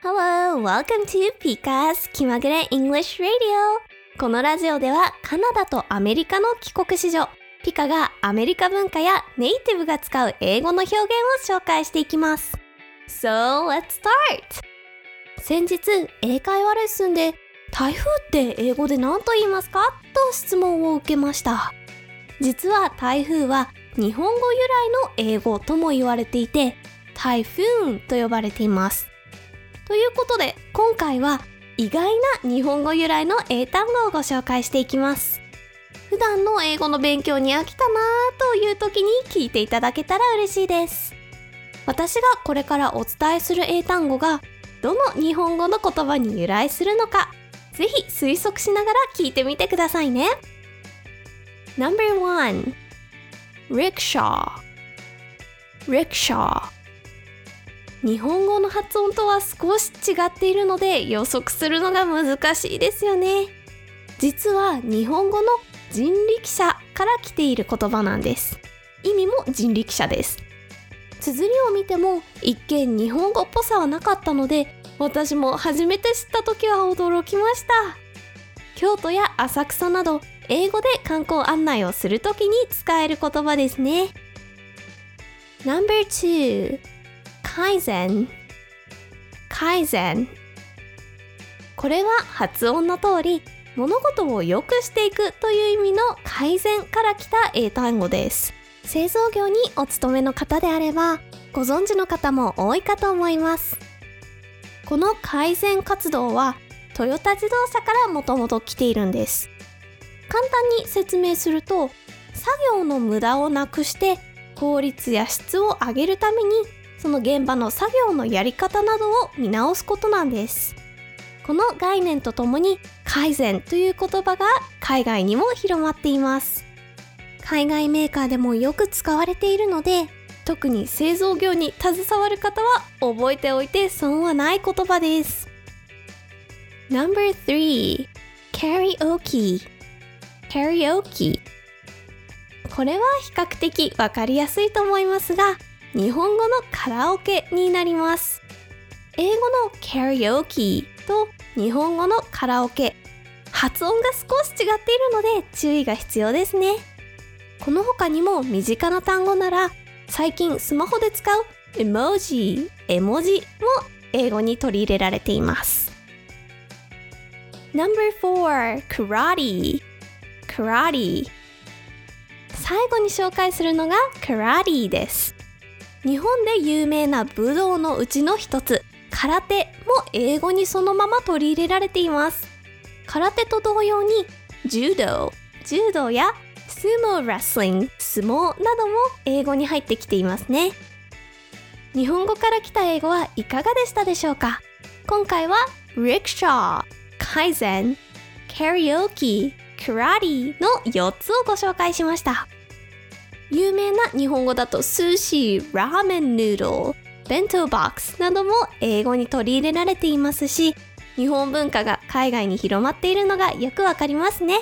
Hello, welcome to Pika's 気まぐれ English Radio. このラジオではカナダとアメリカの帰国子女ピカがアメリカ文化やネイティブが使う英語の表現を紹介していきます。So, let's start! 先日、英会話レッスンで台風って英語で何と言いますか？と質問を受けました。実は台風は日本語由来の英語とも言われていて台風と呼ばれています。ということで今回は意外な日本語由来の英単語をご紹介していきます。普段の英語の勉強に飽きたなぁという時に聞いていただけたら嬉しいです。私がこれからお伝えする英単語がどの日本語の言葉に由来するのかぜひ推測しながら聞いてみてくださいね。No.1 Rickshaw. Rickshaw. 日本語の発音とは少し違っているので予測するのが難しいですよね。実は日本語の人力車から来ている言葉なんです。意味も人力車です。綴りを見ても一見日本語っぽさはなかったので私も初めて知った時は驚きました。京都や浅草など英語で観光案内をするときに使える言葉ですね。No.2 改善改善これは発音の通り物事を良くしていくという意味の改善から来た英単語です。製造業にお勤めの方であればご存知の方も多いかと思います。この改善活動はトヨタ自動車からもともと来ているんです。簡単に説明すると作業の無駄をなくして効率や質を上げるためにその現場の作業のやり方などを見直すことなんです。この概念とともに改善という言葉が海外にも広まっています。海外メーカーでもよく使われているので特に製造業に携わる方は覚えておいて損はない言葉です。No.3 Karaoke. Karaoke. これは比較的わかりやすいと思いますが日本語のカラオケになります。英語の karaoke と日本語のカラオケ。発音が少し違っているので注意が必要ですね。この他にも身近な単語なら最近スマホで使う絵文字絵文字も英語に取り入れられています。No.4 Karate Karate 最後に紹介するのが Karate です。日本で有名な武道のうちの一つ空手も英語にそのまま取り入れられています。空手と同様に柔道柔道やスモーレスリング相撲なども英語に入ってきていますね。日本語から来た英語はいかがでしたでしょうか？今回は Rickshaw、改善、Karaoke、Karate の4つをご紹介しました。有名な日本語だと寿司、ラーメンヌードル、弁当ボックスなども英語に取り入れられていますし、日本文化が海外に広まっているのがよくわかりますね。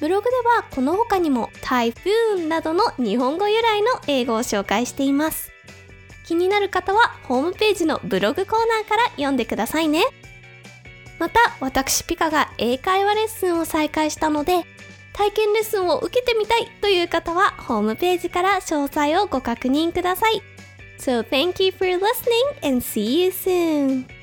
ブログではこの他にも台風などの日本語由来の英語を紹介しています。気になる方はホームページのブログコーナーから読んでくださいね。また私ピカが英会話レッスンを再開したので体験レッスンを受けてみたいという方はホームページから詳細をご確認ください。So thank you for listening and see you soon!